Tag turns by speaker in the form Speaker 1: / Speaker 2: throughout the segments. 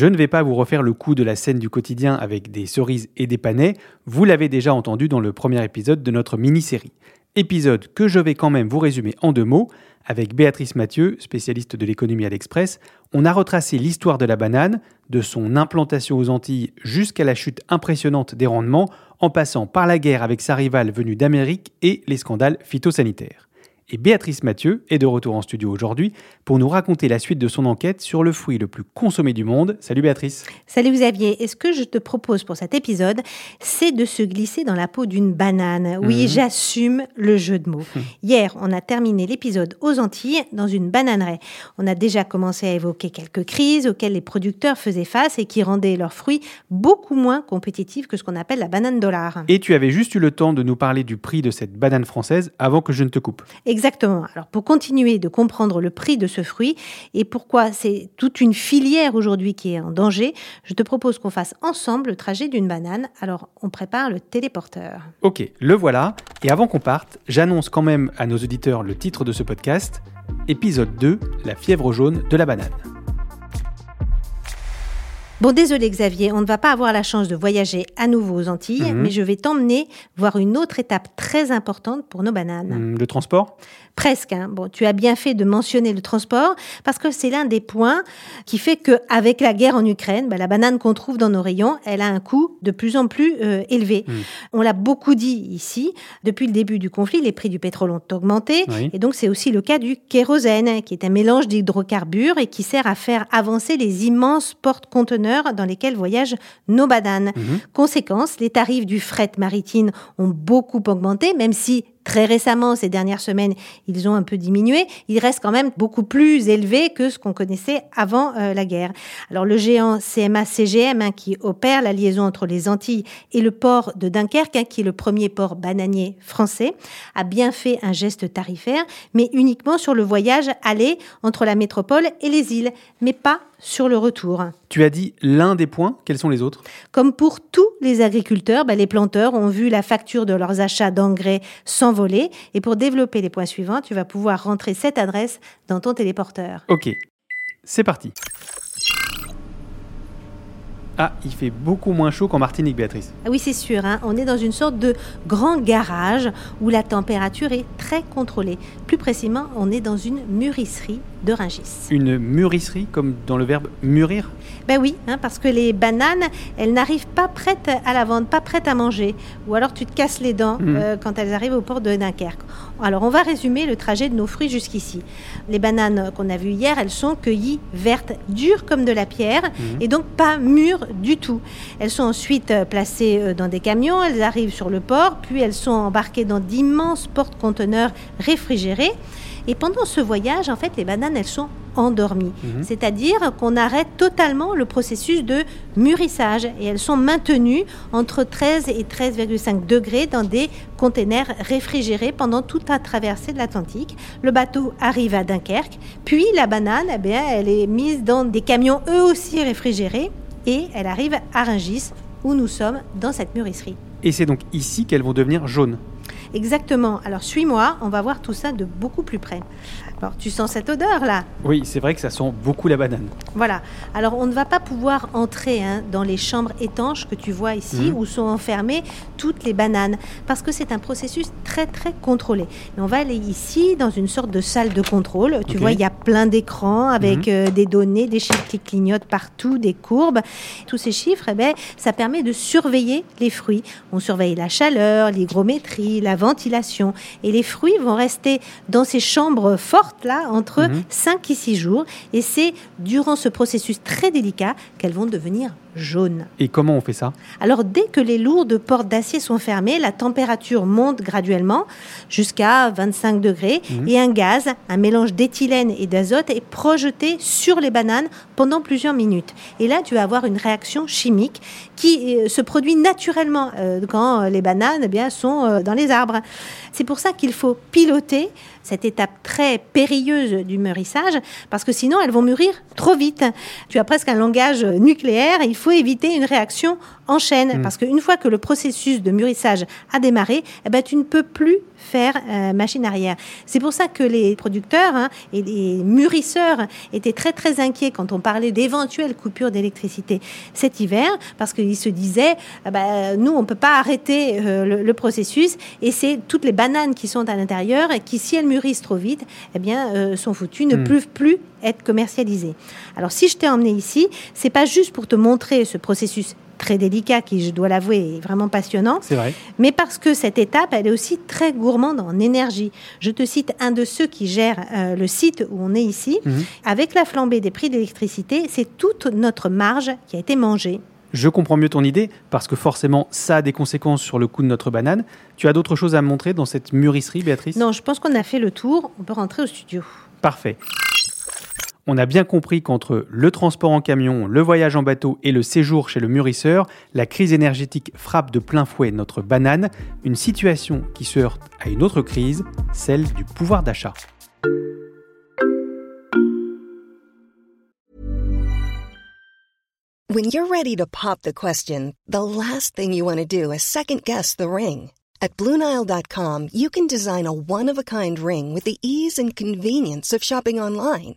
Speaker 1: Je ne vais pas vous refaire le coup de la scène du quotidien avec des cerises et des panais, vous l'avez déjà entendu dans le premier épisode de notre mini-série. Épisode que je vais quand même vous résumer en deux mots. Avec Béatrice Mathieu, spécialiste de l'économie à l'Express, on a retracé l'histoire de la banane, de son implantation aux Antilles jusqu'à la chute impressionnante des rendements, en passant par la guerre avec sa rivale venue d'Amérique et les scandales phytosanitaires. Et Béatrice Mathieu est de retour en studio aujourd'hui pour nous raconter la suite de son enquête sur le fruit le plus consommé du monde. Salut Béatrice.
Speaker 2: Salut Xavier. Et ce que je te propose pour cet épisode, c'est de se glisser dans la peau d'une banane? Oui,
Speaker 1: Mhm.
Speaker 2: j'assume le jeu de mots. Hier, on a terminé l'épisode aux Antilles dans une bananeraie. On a déjà commencé à évoquer quelques crises auxquelles les producteurs faisaient face et qui rendaient leurs fruits beaucoup moins compétitifs que ce qu'on appelle la banane dollar.
Speaker 1: Et tu avais juste eu le temps de nous parler du prix de cette banane française avant que je ne te coupe.
Speaker 2: Exactement. Alors pour continuer de comprendre le prix de ce fruit et pourquoi c'est toute une filière aujourd'hui qui est en danger, je te propose qu'on fasse ensemble le trajet d'une banane. Alors on prépare le téléporteur.
Speaker 1: Ok, le voilà. Et avant qu'on parte, j'annonce quand même à nos auditeurs le titre de ce podcast. Épisode 2, la fièvre jaune de la banane.
Speaker 2: Bon, désolé Xavier, on ne va pas avoir la chance de voyager à nouveau aux Antilles,
Speaker 1: Mhm.
Speaker 2: mais je vais t'emmener voir une autre étape très importante pour nos bananes.
Speaker 1: Hum, Le transport?
Speaker 2: Presque. hein. Bon, tu as bien fait de mentionner le transport parce que c'est l'un des points qui fait que, avec la guerre en Ukraine, bah, la banane qu'on trouve dans nos rayons, elle a un coût de plus en plus euh, élevé.
Speaker 1: Mm.
Speaker 2: On l'a beaucoup dit ici. Depuis le début du conflit, les prix du pétrole ont augmenté.
Speaker 1: Oui.
Speaker 2: Et donc, c'est aussi le cas du kérosène, qui est un mélange d'hydrocarbures et qui sert à faire avancer les immenses dans lesquels voyagent nos bananes.
Speaker 1: Mhm.
Speaker 2: Conséquence, les tarifs du fret maritime ont beaucoup augmenté, même si très récemment, ces dernières semaines, ils ont un peu diminué. Ils restent quand même beaucoup plus élevés que ce qu'on connaissait avant euh, la guerre. Alors le géant CMA-CGM, hein, qui opère la liaison entre les Antilles et le port de Dunkerque, hein, qui est le premier port bananier français, a bien fait un geste tarifaire, mais uniquement sur le voyage aller entre la métropole et les îles, mais pas sur le retour.
Speaker 1: Tu as dit l'un des points, quels sont les autres?
Speaker 2: Comme pour tous les agriculteurs, bah, les planteurs ont vu la facture de leurs achats d'engrais s'envoler. Et pour développer les points suivants, tu vas pouvoir rentrer cette adresse dans ton téléporteur.
Speaker 1: Ok, c'est parti. Ah, il fait beaucoup moins chaud qu'en Martinique, Béatrice.
Speaker 2: Ah oui, c'est sûr, hein, on est dans une sorte de grand garage où la température est très contrôlée. Plus précisément, on est dans une mûrisserie de.
Speaker 1: Une mûrisserie, comme dans le verbe mûrir?
Speaker 2: Ben oui, hein, parce que les bananes, elles n'arrivent pas prêtes à la vente, pas prêtes à manger. Ou alors tu te casses les dents
Speaker 1: Mhm.
Speaker 2: euh, quand elles arrivent au port de Dunkerque. Alors on va résumer le trajet de nos fruits jusqu'ici. Les bananes qu'on a vues hier, elles sont cueillies vertes, dures comme de la pierre,
Speaker 1: Mhm.
Speaker 2: et donc pas mûres du tout. Elles sont ensuite placées euh, dans des camions, elles arrivent sur le port, puis elles sont embarquées dans d'immenses porte-conteneurs réfrigérés. Et pendant ce voyage, en fait, les bananes, elles sont endormies.
Speaker 1: Mhm.
Speaker 2: C'est-à-dire qu'on arrête totalement le processus de mûrissage et elles sont maintenues entre 13 et 13,5 degrés dans des containers réfrigérés pendant toute la traversée de l'Atlantique. Le bateau arrive à Dunkerque, puis la banane, eh bien, elle est mise dans des camions eux aussi réfrigérés et elle arrive à Rungis, où nous sommes dans cette mûrisserie.
Speaker 1: Et c'est donc ici qu'elles vont devenir jaunes.
Speaker 2: Exactement. Alors suis-moi, on va voir tout ça de beaucoup plus près. Alors tu sens cette odeur là
Speaker 1: Oui, c'est vrai que ça sent beaucoup la banane.
Speaker 2: Voilà. Alors on ne va pas pouvoir entrer hein, dans les chambres étanches que tu vois ici
Speaker 1: Mhm.
Speaker 2: où sont enfermées toutes les bananes parce que c'est un processus très très contrôlé. On va aller ici dans une sorte de salle de contrôle. Tu vois, il y a plein d'écrans avec
Speaker 1: Mhm.
Speaker 2: euh, des données, des chiffres qui clignotent partout, des courbes. Tous ces chiffres, eh ben, ça permet de surveiller les fruits. On surveille la chaleur, l'hygrométrie, la ventilation. Et les fruits vont rester dans ces chambres fortes là entre
Speaker 1: Mhm.
Speaker 2: 5 et 6 jours. Et c'est durant ce processus très délicat qu'elles vont devenir
Speaker 1: Et comment on fait ça?
Speaker 2: Alors dès que les lourdes portes d'acier sont fermées, la température monte graduellement jusqu'à 25 degrés
Speaker 1: Mhm.
Speaker 2: et un gaz, un mélange d'éthylène et d'azote est projeté sur les bananes pendant plusieurs minutes. Et là, tu vas avoir une réaction chimique qui euh, se produit naturellement euh, quand les bananes eh bien, sont euh, dans les arbres. C'est pour ça qu'il faut piloter cette étape très périlleuse du mûrissage, parce que sinon elles vont mûrir trop vite. Tu as presque un langage nucléaire, il faut éviter une réaction en chaîne,
Speaker 1: Mm.
Speaker 2: parce qu'une fois que le processus de mûrissage a démarré, eh ben, tu ne peux plus faire euh, machine arrière. C'est pour ça que les producteurs hein, et les mûrisseurs étaient très très inquiets quand on parlait d'éventuelles coupures d'électricité cet hiver, parce qu'ils se disaient, ah ben, nous on peut pas arrêter euh, le, le processus, et c'est toutes les bananes qui sont à l'intérieur et qui, si elles mûrissent trop vite, eh bien, euh, sont foutues, ne
Speaker 1: Mm.
Speaker 2: peuvent plus être commercialisées. Alors si je t'ai emmené ici, c'est pas juste pour te montrer ce processus très délicat qui, je dois l'avouer, est vraiment passionnant,
Speaker 1: C'est vrai.
Speaker 2: mais parce que cette étape, elle est aussi très gourmande en énergie. Je te cite un de ceux qui gèrent euh, le site où on est ici.
Speaker 1: Mhm.
Speaker 2: Avec la flambée des prix d'électricité, c'est toute notre marge qui a été mangée.
Speaker 1: Je comprends mieux ton idée parce que forcément ça a des conséquences sur le coût de notre banane. Tu as d'autres choses à me montrer dans cette mûrisserie, Béatrice?
Speaker 2: Non, je pense qu'on a fait le tour. On peut rentrer au studio.
Speaker 1: Parfait. On a bien compris qu'entre le transport en camion, le voyage en bateau et le séjour chez le mûrisseur, la crise énergétique frappe de plein fouet notre banane, une situation qui se heurte à une autre crise, celle du pouvoir d'achat.
Speaker 3: When you're ready to pop the question, the last thing you want to do is second guess the ring. At Bluenile.com, you can design a one of a kind ring with the ease and convenience of shopping online.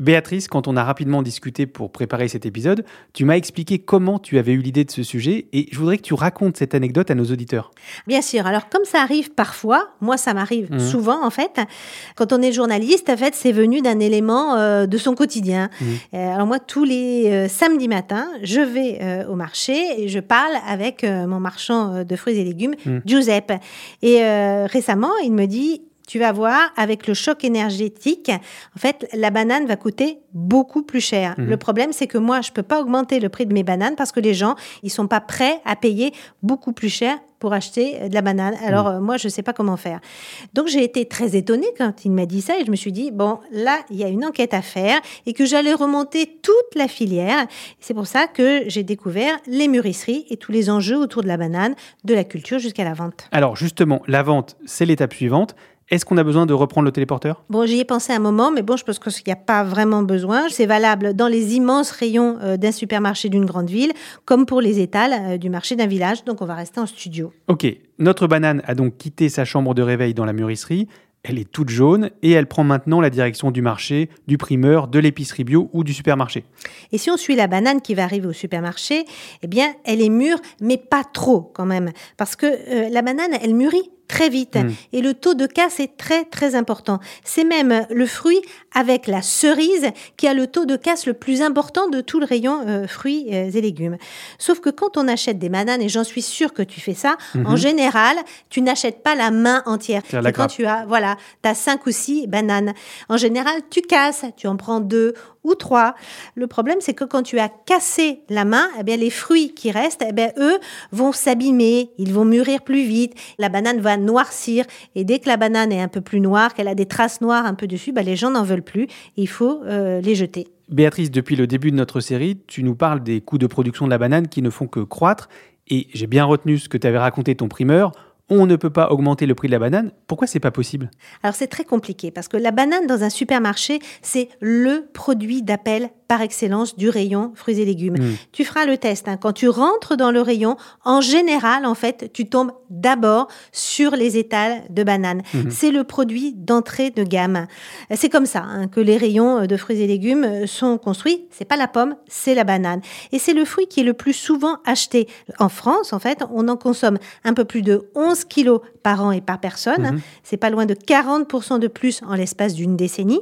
Speaker 1: Béatrice, quand on a rapidement discuté pour préparer cet épisode, tu m'as expliqué comment tu avais eu l'idée de ce sujet et je voudrais que tu racontes cette anecdote à nos auditeurs.
Speaker 2: Bien sûr. Alors, comme ça arrive parfois, moi, ça m'arrive
Speaker 1: Mhm.
Speaker 2: souvent, en fait, quand on est journaliste, en fait, c'est venu d'un élément euh, de son quotidien.
Speaker 1: Mhm.
Speaker 2: Euh, alors, moi, tous les euh, samedis matins, je vais au marché et je parle avec mon marchand de fruits et légumes,
Speaker 1: Mhm.
Speaker 2: Giuseppe. Et récemment, il me dit tu vas voir, avec le choc énergétique, en fait, la banane va coûter beaucoup plus cher.
Speaker 1: Mhm.
Speaker 2: Le problème, c'est que moi, je peux pas augmenter le prix de mes bananes parce que les gens, ils sont pas prêts à payer beaucoup plus cher pour acheter euh, de la banane. Alors, euh, moi, je sais pas comment faire. Donc, j'ai été très étonnée quand il m'a dit ça et je me suis dit, bon, là, il y a une enquête à faire et que j'allais remonter toute la filière. C'est pour ça que j'ai découvert les mûrisseries et tous les enjeux autour de la banane, de la culture jusqu'à la vente.
Speaker 1: Alors justement, la vente, c'est l'étape suivante. Est-ce qu'on a besoin de reprendre le téléporteur?
Speaker 2: Bon, j'y ai pensé un moment, mais bon, je pense qu'il n'y a pas vraiment besoin. C'est valable dans les immenses rayons euh, d'un supermarché d'une grande ville, comme pour les étals euh, du marché d'un village. Donc, on va rester en studio.
Speaker 1: Ok, notre banane a donc quitté sa chambre de réveil dans la mûrisserie. Elle est toute jaune et elle prend maintenant la direction du marché, du primeur, de l'épicerie bio ou du supermarché.
Speaker 2: Et si on suit la banane qui va arriver au supermarché, eh bien, elle est mûre, mais pas trop quand même. Parce que euh, la banane, elle mûrit très vite.
Speaker 1: Mm.
Speaker 2: Et le taux de casse est très, très important. C'est même le fruit avec la cerise qui a le taux de casse le plus important de tout le rayon euh, fruits euh, et légumes. Sauf que quand on achète des bananes, et j'en suis sûre que tu fais ça, en général, tu n'achètes pas la main entière.
Speaker 1: La
Speaker 2: quand
Speaker 1: grappe.
Speaker 2: tu as, voilà, tu as cinq ou six bananes. En général, tu casses, tu en prends deux ou trois. Le problème, c'est que quand tu as cassé la main, eh bien, les fruits qui restent, eh bien, eux vont s'abîmer, ils vont mûrir plus vite, la banane va noircir, et dès que la banane est un peu plus noire, qu'elle a des traces noires un peu dessus, ben, les gens n'en veulent plus, il faut euh, les jeter.
Speaker 1: Béatrice, depuis le début de notre série, tu nous parles des coûts de production de la banane qui ne font que croître, et j'ai bien retenu ce que tu avais raconté ton primeur on ne peut pas augmenter le prix de la banane. Pourquoi c'est pas possible?
Speaker 2: Alors c'est très compliqué parce que la banane dans un supermarché, c'est le produit d'appel par excellence du rayon fruits et légumes. Hmm. Tu feras le test. Hein. Quand tu rentres dans le rayon, en général, en fait, tu tombes d'abord sur les étals de bananes. Hmm. C'est le produit d'entrée de gamme. C'est comme ça hein, que les rayons de fruits et légumes sont construits. C'est pas la pomme, c'est la banane. Et c'est le fruit qui est le plus souvent acheté. En France, en fait, on en consomme un peu plus de 11 kilos par an et par personne. Hein. Hmm. C'est pas loin de 40% de plus en l'espace d'une décennie.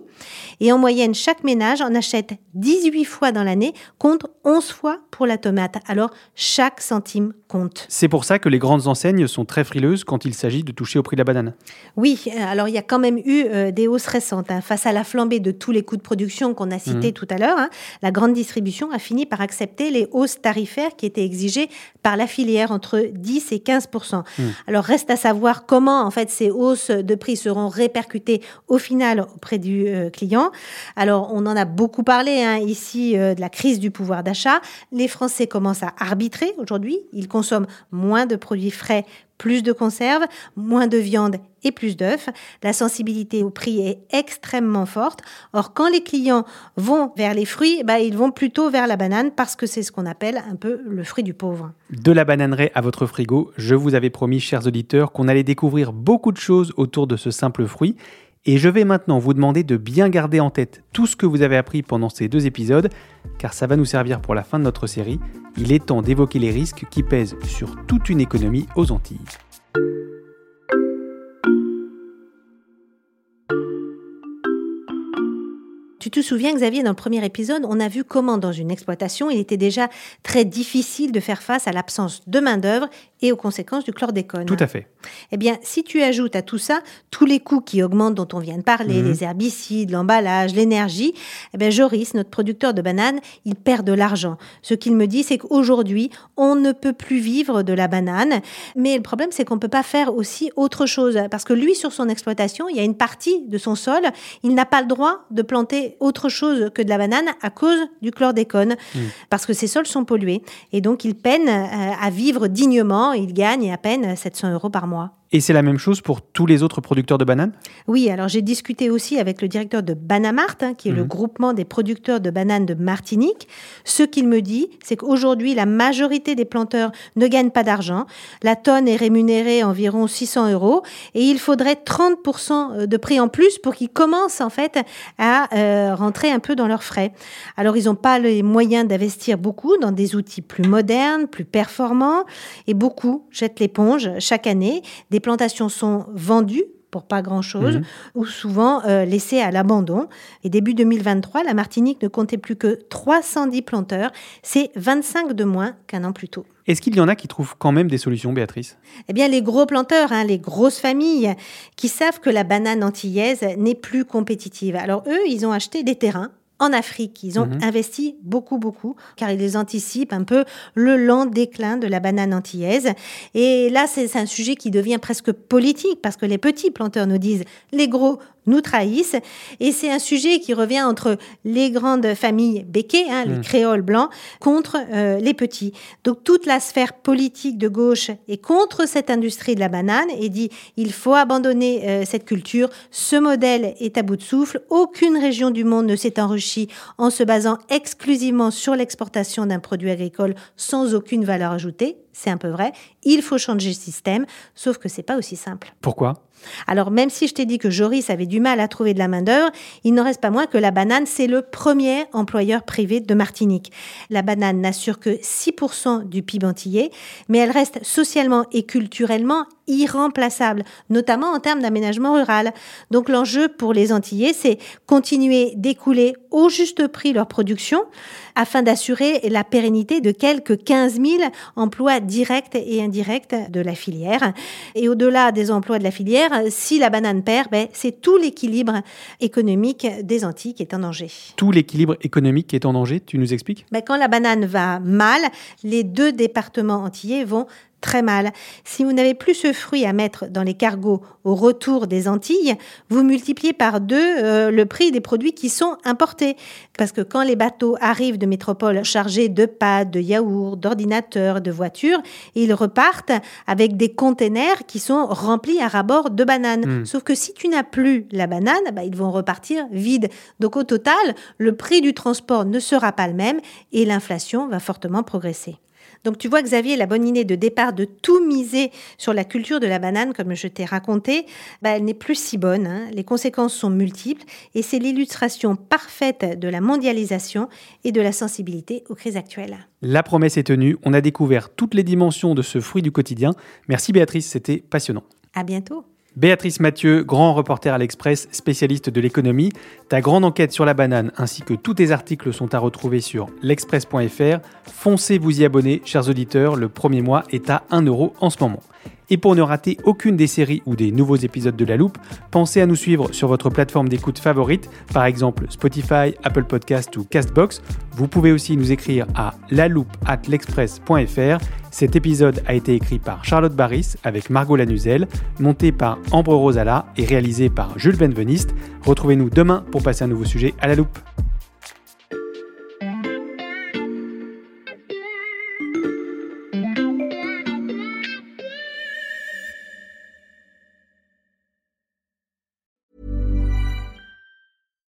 Speaker 2: Et en moyenne, chaque ménage en achète 10 18 fois dans l'année contre 11 fois pour la tomate. Alors chaque centime compte.
Speaker 1: C'est pour ça que les grandes enseignes sont très frileuses quand il s'agit de toucher au prix de la banane.
Speaker 2: Oui, euh, alors il y a quand même eu euh, des hausses récentes. Hein. Face à la flambée de tous les coûts de production qu'on a cités mhm. tout à l'heure, hein, la grande distribution a fini par accepter les hausses tarifaires qui étaient exigées par la filière entre 10 et 15 mhm. Alors reste à savoir comment en fait ces hausses de prix seront répercutées au final auprès du euh, client. Alors on en a beaucoup parlé hein, ici de la crise du pouvoir d'achat. Les Français commencent à arbitrer aujourd'hui. Ils consomment moins de produits frais, plus de conserves, moins de viande et plus d'œufs. La sensibilité au prix est extrêmement forte. Or, quand les clients vont vers les fruits, bah, ils vont plutôt vers la banane parce que c'est ce qu'on appelle un peu le fruit du pauvre.
Speaker 1: De la bananerie à votre frigo, je vous avais promis, chers auditeurs, qu'on allait découvrir beaucoup de choses autour de ce simple fruit. Et je vais maintenant vous demander de bien garder en tête tout ce que vous avez appris pendant ces deux épisodes, car ça va nous servir pour la fin de notre série. Il est temps d'évoquer les risques qui pèsent sur toute une économie aux Antilles.
Speaker 2: Tu te souviens, Xavier, dans le premier épisode, on a vu comment, dans une exploitation, il était déjà très difficile de faire face à l'absence de main-d'œuvre et aux conséquences du chlordécone.
Speaker 1: Tout à fait.
Speaker 2: Eh bien, si tu ajoutes à tout ça tous les coûts qui augmentent dont on vient de parler, mhm. les herbicides, l'emballage, l'énergie, eh bien, Joris, notre producteur de bananes, il perd de l'argent. Ce qu'il me dit, c'est qu'aujourd'hui, on ne peut plus vivre de la banane. Mais le problème, c'est qu'on ne peut pas faire aussi autre chose. Parce que lui, sur son exploitation, il y a une partie de son sol, il n'a pas le droit de planter autre chose que de la banane à cause du chlordécone. Mhm. Parce que ses sols sont pollués. Et donc, il peine euh, à vivre dignement il gagne à peine 700 euros par mois.
Speaker 1: Et c'est la même chose pour tous les autres producteurs de bananes?
Speaker 2: Oui, alors j'ai discuté aussi avec le directeur de Banamart, hein, qui est le mhm. groupement des producteurs de bananes de Martinique. Ce qu'il me dit, c'est qu'aujourd'hui, la majorité des planteurs ne gagnent pas d'argent. La tonne est rémunérée environ 600 euros et il faudrait 30% de prix en plus pour qu'ils commencent en fait à euh, rentrer un peu dans leurs frais. Alors ils n'ont pas les moyens d'investir beaucoup dans des outils plus modernes, plus performants et beaucoup jettent l'éponge chaque année. Des les plantations sont vendues pour pas grand-chose, mhm. ou souvent euh, laissées à l'abandon. Et début 2023, la Martinique ne comptait plus que 310 planteurs. C'est 25 de moins qu'un an plus tôt.
Speaker 1: Est-ce qu'il y en a qui trouvent quand même des solutions, Béatrice?
Speaker 2: Eh bien, les gros planteurs, hein, les grosses familles, qui savent que la banane antillaise n'est plus compétitive. Alors eux, ils ont acheté des terrains en Afrique. Ils ont mhm. investi beaucoup, beaucoup, car ils anticipent un peu le lent déclin de la banane antillaise. Et là, c'est un sujet qui devient presque politique, parce que les petits planteurs nous disent, les gros nous trahissent. Et c'est un sujet qui revient entre les grandes familles béquées, hein, les mm. créoles blancs, contre euh, les petits. Donc toute la sphère politique de gauche est contre cette industrie de la banane et dit il faut abandonner euh, cette culture. Ce modèle est à bout de souffle. Aucune région du monde ne s'est enrichie en se basant exclusivement sur l'exportation d'un produit agricole sans aucune valeur ajoutée. C'est un peu vrai. Il faut changer le système, sauf que c'est pas aussi simple.
Speaker 1: Pourquoi?
Speaker 2: Alors même si je t'ai dit que Joris avait du mal à trouver de la main-d'œuvre, il n'en reste pas moins que la banane, c'est le premier employeur privé de Martinique. La banane n'assure que 6% du PIB antillais, mais elle reste socialement et culturellement irremplaçable, notamment en termes d'aménagement rural. Donc l'enjeu pour les Antillais, c'est continuer d'écouler au juste prix leur production afin d'assurer la pérennité de quelques 15 000 emplois directs et indirects de la filière. Et au-delà des emplois de la filière, si la banane perd, ben, c'est tout l'équilibre économique des Antilles qui est en danger.
Speaker 1: Tout l'équilibre économique qui est en danger, tu nous expliques?
Speaker 2: Ben, Quand la banane va mal, les deux départements antillais vont très mal. Si vous n'avez plus ce fruit à mettre dans les cargos au retour des Antilles, vous multipliez par deux euh, le prix des produits qui sont importés. Parce que quand les bateaux arrivent de métropole chargés de pâtes, de yaourts, d'ordinateurs, de voitures, ils repartent avec des containers qui sont remplis à rabord de bananes. Hmm. Sauf que si tu n'as plus la banane, bah, ils vont repartir vides. Donc au total, le prix du transport ne sera pas le même et l'inflation va fortement progresser. Donc tu vois, Xavier, la bonne idée de départ de tout miser sur la culture de la banane, comme je t'ai raconté, bah, elle n'est plus si bonne. Hein. Les conséquences sont multiples et c'est l'illustration parfaite de la mondialisation et de la sensibilité aux crises actuelles.
Speaker 1: La promesse est tenue, on a découvert toutes les dimensions de ce fruit du quotidien. Merci Béatrice, c'était passionnant.
Speaker 2: À bientôt.
Speaker 1: Béatrice Mathieu, grand reporter à l'Express, spécialiste de l'économie. Ta grande enquête sur la banane ainsi que tous tes articles sont à retrouver sur l'express.fr. Foncez vous y abonner, chers auditeurs, le premier mois est à 1 euro en ce moment. Et pour ne rater aucune des séries ou des nouveaux épisodes de La Loupe, pensez à nous suivre sur votre plateforme d'écoute favorite, par exemple Spotify, Apple Podcast ou Castbox. Vous pouvez aussi nous écrire à l'express.fr. Cet épisode a été écrit par Charlotte Barris avec Margot Lanuzel, monté par Ambre Rosala et réalisé par Jules Benveniste. Retrouvez-nous demain pour passer un nouveau sujet à La Loupe.